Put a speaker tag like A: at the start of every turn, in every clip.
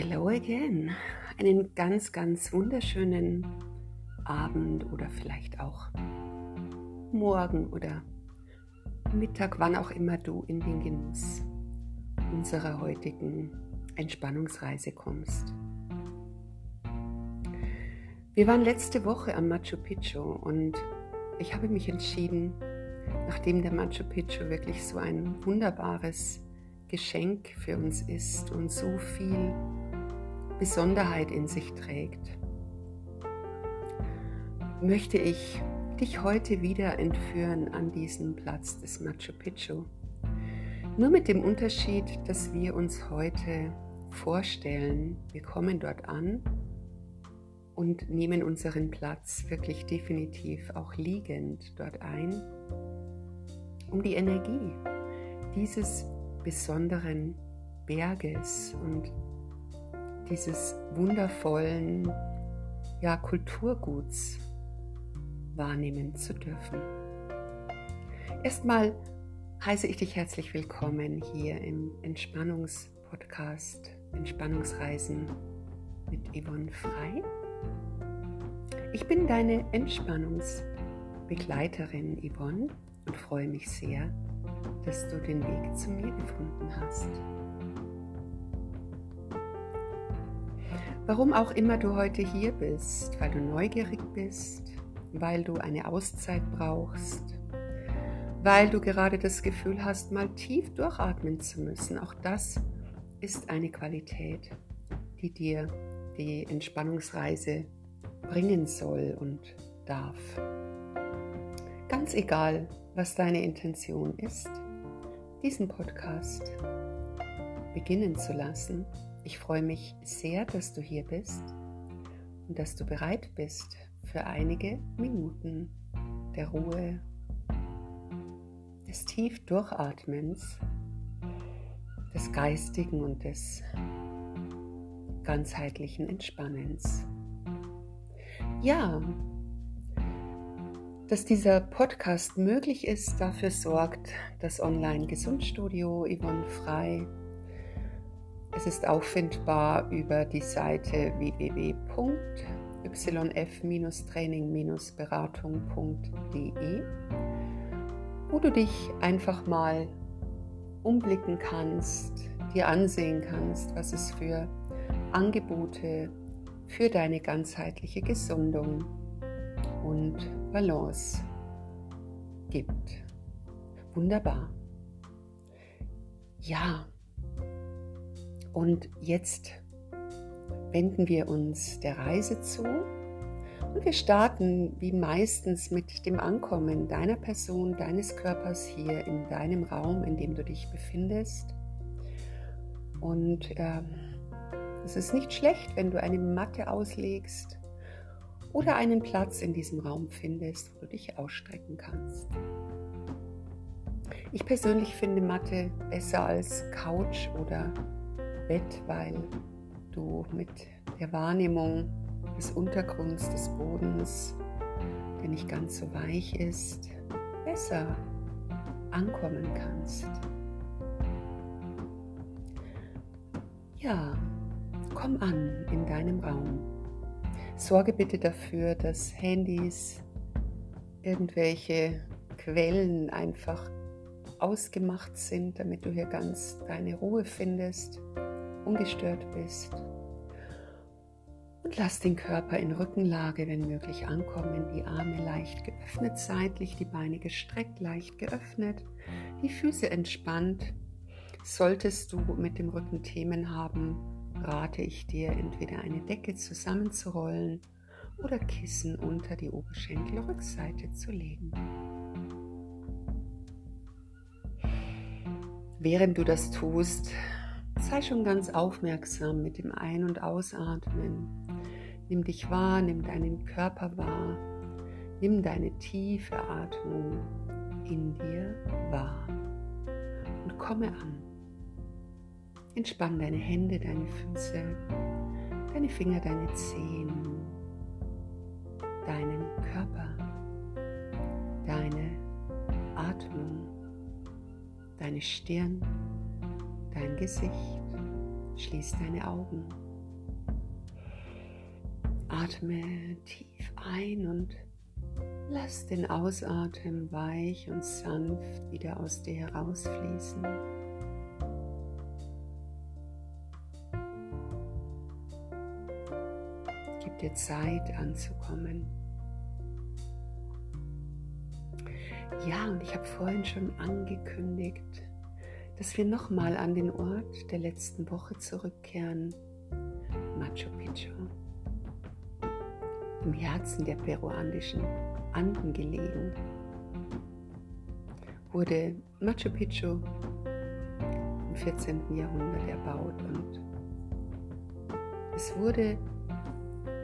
A: Hello again. Einen ganz, ganz wunderschönen Abend oder vielleicht auch Morgen oder Mittag, wann auch immer du in den Genuss unserer heutigen Entspannungsreise kommst. Wir waren letzte Woche am Machu Picchu und ich habe mich entschieden, nachdem der Machu Picchu wirklich so ein wunderbares Geschenk für uns ist und so viel Besonderheit in sich trägt, möchte ich dich heute wieder entführen an diesen Platz des Machu Picchu. Nur mit dem Unterschied, dass wir uns heute vorstellen, wir kommen dort an und nehmen unseren Platz wirklich definitiv auch liegend dort ein, um die Energie dieses besonderen Berges und dieses wundervollen ja, Kulturguts wahrnehmen zu dürfen. Erstmal heiße ich dich herzlich willkommen hier im Entspannungspodcast Entspannungsreisen mit Yvonne Frei. Ich bin deine Entspannungsbegleiterin Yvonne und freue mich sehr, dass du den Weg zu mir gefunden hast. Warum auch immer du heute hier bist, weil du neugierig bist, weil du eine Auszeit brauchst, weil du gerade das Gefühl hast, mal tief durchatmen zu müssen. Auch das ist eine Qualität, die dir die Entspannungsreise bringen soll und darf. Ganz egal, was deine Intention ist, diesen Podcast beginnen zu lassen ich freue mich sehr, dass du hier bist und dass du bereit bist für einige Minuten der Ruhe, des tief Durchatmens, des geistigen und des ganzheitlichen Entspannens. Ja, dass dieser Podcast möglich ist, dafür sorgt das Online-Gesundstudio Yvonne Frei es ist auffindbar über die Seite www.yf-training-beratung.de, wo du dich einfach mal umblicken kannst, dir ansehen kannst, was es für Angebote für deine ganzheitliche Gesundung und Balance gibt. Wunderbar. Ja, und jetzt wenden wir uns der Reise zu und wir starten wie meistens mit dem Ankommen deiner Person, deines Körpers hier in deinem Raum, in dem du dich befindest. Und äh, es ist nicht schlecht, wenn du eine Matte auslegst oder einen Platz in diesem Raum findest, wo du dich ausstrecken kannst. Ich persönlich finde Matte besser als Couch oder Bett, weil du mit der Wahrnehmung des Untergrunds, des Bodens, der nicht ganz so weich ist, besser ankommen kannst. Ja, komm an in deinem Raum. Sorge bitte dafür, dass Handys, irgendwelche Quellen einfach ausgemacht sind, damit du hier ganz deine Ruhe findest ungestört bist. Und lass den Körper in Rückenlage, wenn möglich, ankommen. Die Arme leicht geöffnet, seitlich, die Beine gestreckt, leicht geöffnet, die Füße entspannt. Solltest du mit dem Rücken Themen haben, rate ich dir, entweder eine Decke zusammenzurollen oder Kissen unter die Oberschenkelrückseite zu legen. Während du das tust, Sei schon ganz aufmerksam mit dem Ein- und Ausatmen. Nimm dich wahr, nimm deinen Körper wahr, nimm deine tiefe Atmung in dir wahr und komme an. Entspann deine Hände, deine Füße, deine Finger, deine Zehen, deinen Körper, deine Atmung, deine Stirn dein Gesicht, schließ deine Augen Atme tief ein und lass den Ausatmen weich und sanft wieder aus dir herausfließen. Gib dir Zeit anzukommen. Ja, und ich habe vorhin schon angekündigt, dass wir nochmal an den Ort der letzten Woche zurückkehren, Machu Picchu. Im Herzen der peruanischen Anden gelegen, wurde Machu Picchu im 14. Jahrhundert erbaut und es wurde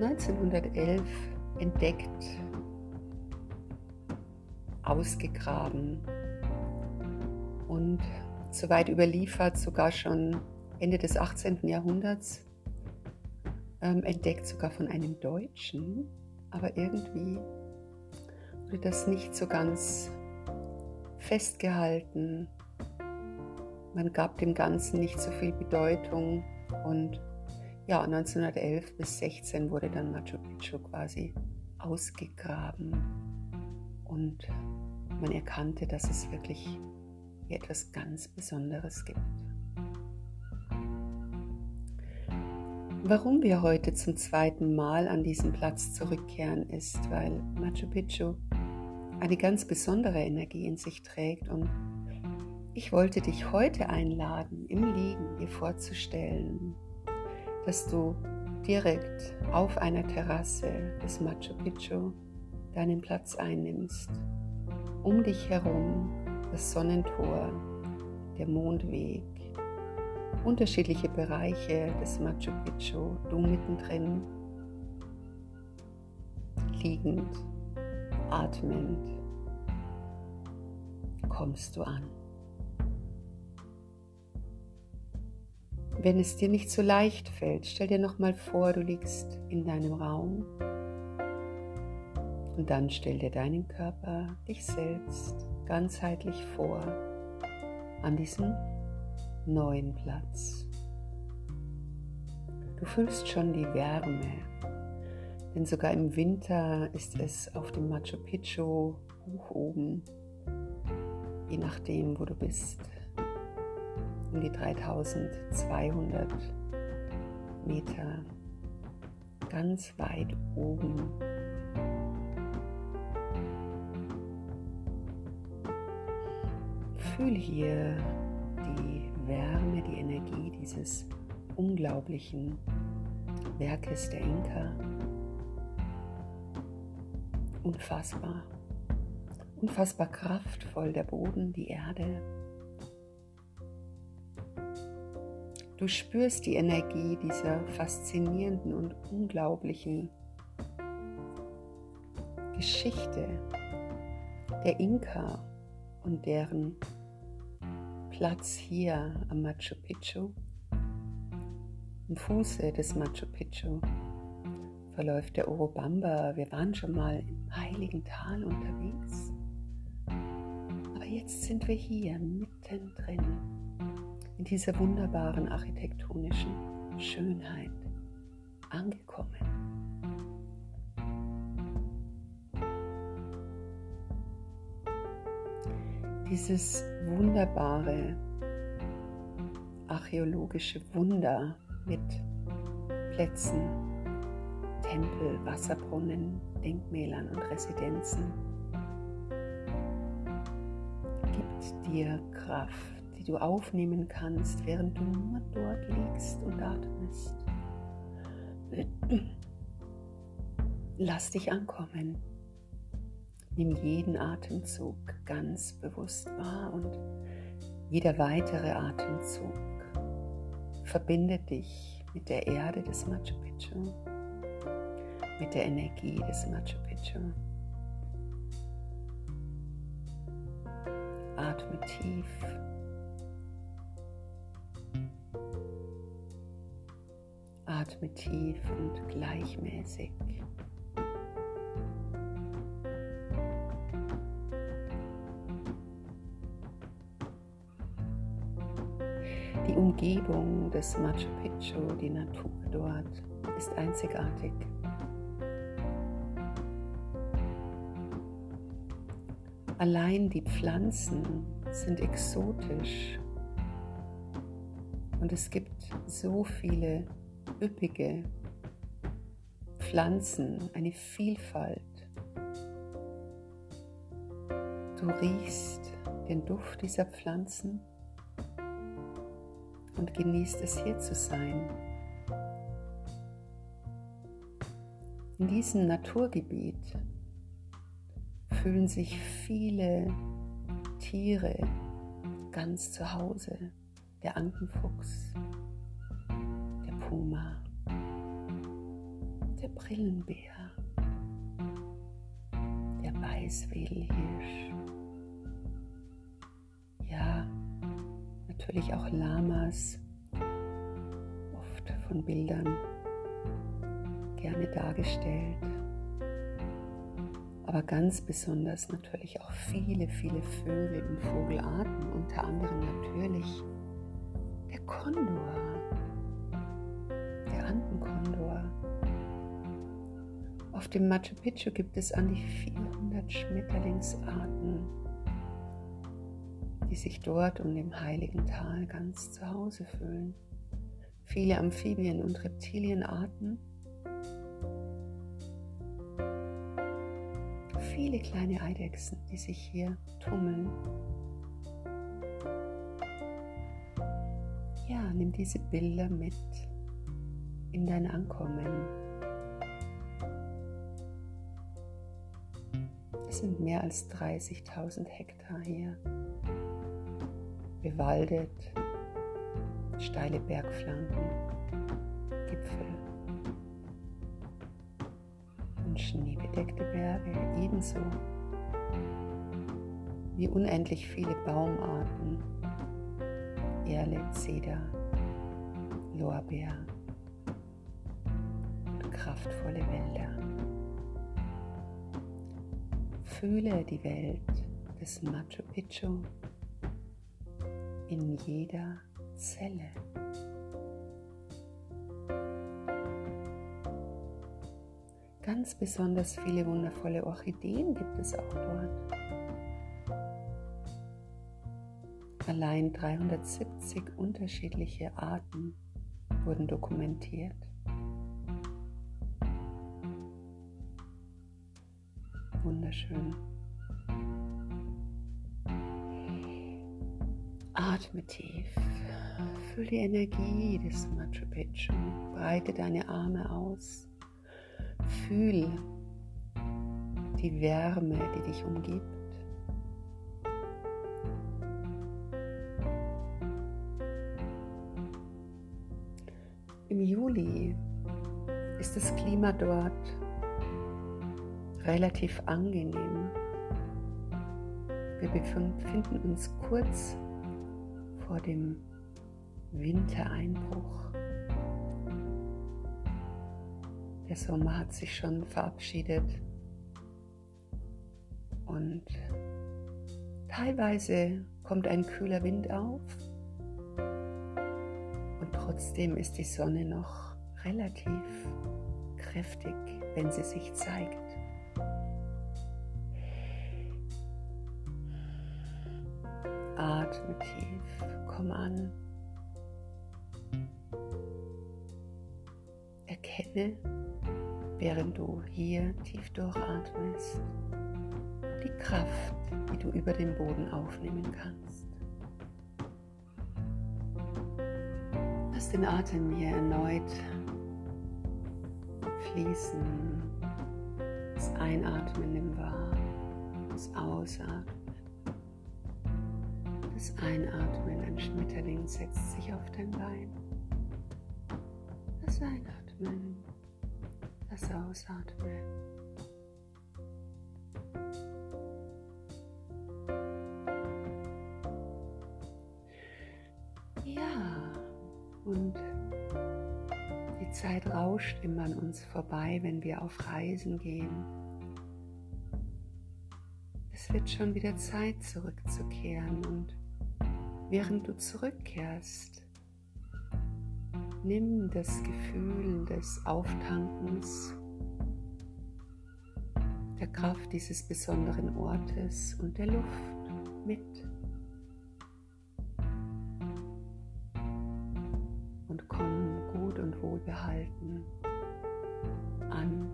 A: 1911 entdeckt, ausgegraben und soweit überliefert, sogar schon Ende des 18. Jahrhunderts, ähm, entdeckt sogar von einem Deutschen, aber irgendwie wurde das nicht so ganz festgehalten. Man gab dem Ganzen nicht so viel Bedeutung und ja, 1911 bis 16 wurde dann Machu Picchu quasi ausgegraben und man erkannte, dass es wirklich hier etwas ganz Besonderes gibt. Warum wir heute zum zweiten Mal an diesen Platz zurückkehren, ist, weil Machu Picchu eine ganz besondere Energie in sich trägt und ich wollte dich heute einladen, im Liegen dir vorzustellen, dass du direkt auf einer Terrasse des Machu Picchu deinen Platz einnimmst. Um dich herum das Sonnentor, der Mondweg, unterschiedliche Bereiche des Machu Picchu, du mittendrin, liegend, atmend, kommst du an. Wenn es dir nicht so leicht fällt, stell dir noch mal vor, du liegst in deinem Raum und dann stell dir deinen Körper, dich selbst ganzheitlich vor an diesem neuen Platz. Du fühlst schon die Wärme, denn sogar im Winter ist es auf dem Machu Picchu hoch oben, je nachdem, wo du bist, um die 3200 Meter ganz weit oben Fühl hier die Wärme, die Energie dieses unglaublichen Werkes der Inka. Unfassbar, unfassbar kraftvoll der Boden, die Erde. Du spürst die Energie dieser faszinierenden und unglaublichen Geschichte der Inka und deren Platz hier am Machu Picchu. Am Fuße des Machu Picchu verläuft der Urubamba. Wir waren schon mal im heiligen Tal unterwegs. Aber jetzt sind wir hier mittendrin in dieser wunderbaren architektonischen Schönheit angekommen. dieses wunderbare archäologische Wunder mit Plätzen, Tempel, Wasserbrunnen, Denkmälern und Residenzen gibt dir Kraft, die du aufnehmen kannst, während du nur dort liegst und atmest. Lass dich ankommen. Nimm jeden Atemzug ganz bewusst wahr und jeder weitere Atemzug verbindet dich mit der Erde des Machu Picchu, mit der Energie des Machu Picchu. Atme tief. Atme tief und gleichmäßig. Umgebung des Machu Picchu, die Natur dort, ist einzigartig. Allein die Pflanzen sind exotisch und es gibt so viele üppige Pflanzen, eine Vielfalt. Du riechst den Duft dieser Pflanzen und genießt es hier zu sein. In diesem Naturgebiet fühlen sich viele Tiere ganz zu Hause. Der Ankenfuchs, der Puma, der Brillenbär, der Weißwedelhirsch. Natürlich auch Lamas, oft von Bildern gerne dargestellt aber ganz besonders natürlich auch viele, viele Vögel und Vogelarten, unter anderem natürlich der Kondor, der Andenkondor. Auf dem Machu Picchu gibt es an die 400 Schmetterlingsarten, die sich dort um dem heiligen Tal ganz zu Hause fühlen. Viele Amphibien- und Reptilienarten viele kleine Eidechsen, die sich hier tummeln. Ja, nimm diese Bilder mit in dein Ankommen. Es sind mehr als 30.000 Hektar hier. Bewaldet, steile Bergflanken, Gipfel und schneebedeckte Berge ebenso wie unendlich viele Baumarten, Erle, Zeder, Lorbeer und kraftvolle Wälder. Fühle die Welt des Machu Picchu in jeder Zelle. Ganz besonders viele wundervolle Orchideen gibt es auch dort. Allein 370 unterschiedliche Arten wurden dokumentiert. Wunderschön. Atme tief. Fühl die Energie des Machu Picchu. Breite deine Arme aus. Fühl die Wärme, die dich umgibt. Im Juli ist das Klima dort relativ angenehm. Wir befinden uns kurz vor dem Wintereinbruch. Der Sommer hat sich schon verabschiedet und teilweise kommt ein kühler Wind auf und trotzdem ist die Sonne noch relativ kräftig, wenn sie sich zeigt. Atme tief, komm an. Erkenne, während du hier tief durchatmest, die Kraft, die du über den Boden aufnehmen kannst. Lass den Atem hier erneut fließen. Das Einatmen nimm wahr, das Ausatmen. Das Einatmen, ein Schmetterling setzt sich auf dein Bein. Das Einatmen das Ausatmen. Ja, und die Zeit rauscht immer an uns vorbei, wenn wir auf Reisen gehen. Es wird schon wieder Zeit zurückzukehren und während du zurückkehrst, Nimm das Gefühl des Auftankens der Kraft dieses besonderen Ortes und der Luft mit. Und komm gut und wohlbehalten an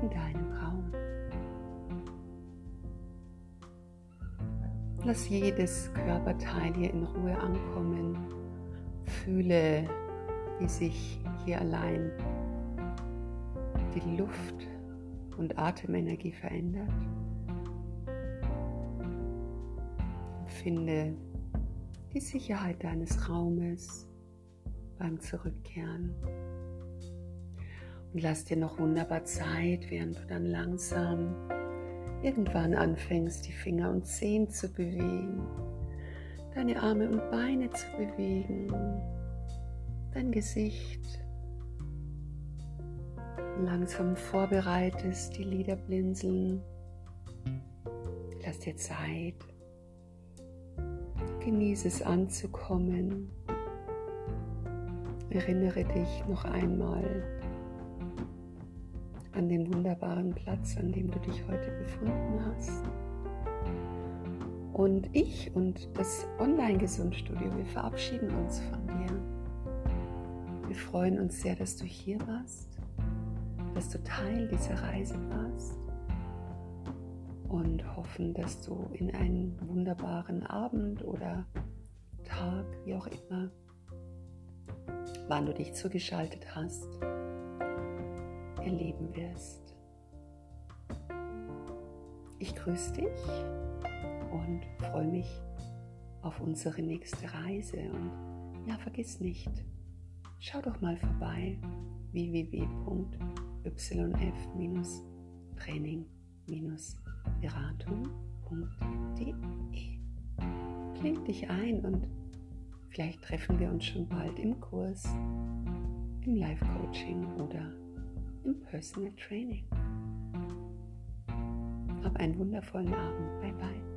A: in deinem Lass jedes Körperteil hier in Ruhe ankommen. Fühle, wie sich hier allein die Luft und Atemenergie verändert. Finde die Sicherheit deines Raumes beim Zurückkehren. Und lass dir noch wunderbar Zeit, während du dann langsam irgendwann anfängst, die Finger und Zehen zu bewegen, deine Arme und Beine zu bewegen, dein Gesicht langsam vorbereitest, die Lider blinzeln. Lass dir Zeit. Genieße es anzukommen. Erinnere dich noch einmal an den wunderbaren Platz, an dem du dich heute befunden hast. Und ich und das Online-Gesundstudio, wir verabschieden uns von dir. Wir freuen uns sehr, dass du hier warst dass du Teil dieser Reise warst und hoffen, dass du in einen wunderbaren Abend oder Tag, wie auch immer, wann du dich zugeschaltet hast, erleben wirst. Ich grüße dich und freue mich auf unsere nächste Reise. Und ja, vergiss nicht, schau doch mal vorbei www yf-training-beratung.de. Kling dich ein und vielleicht treffen wir uns schon bald im Kurs, im Live-Coaching oder im Personal Training. Hab einen wundervollen Abend. Bye bye.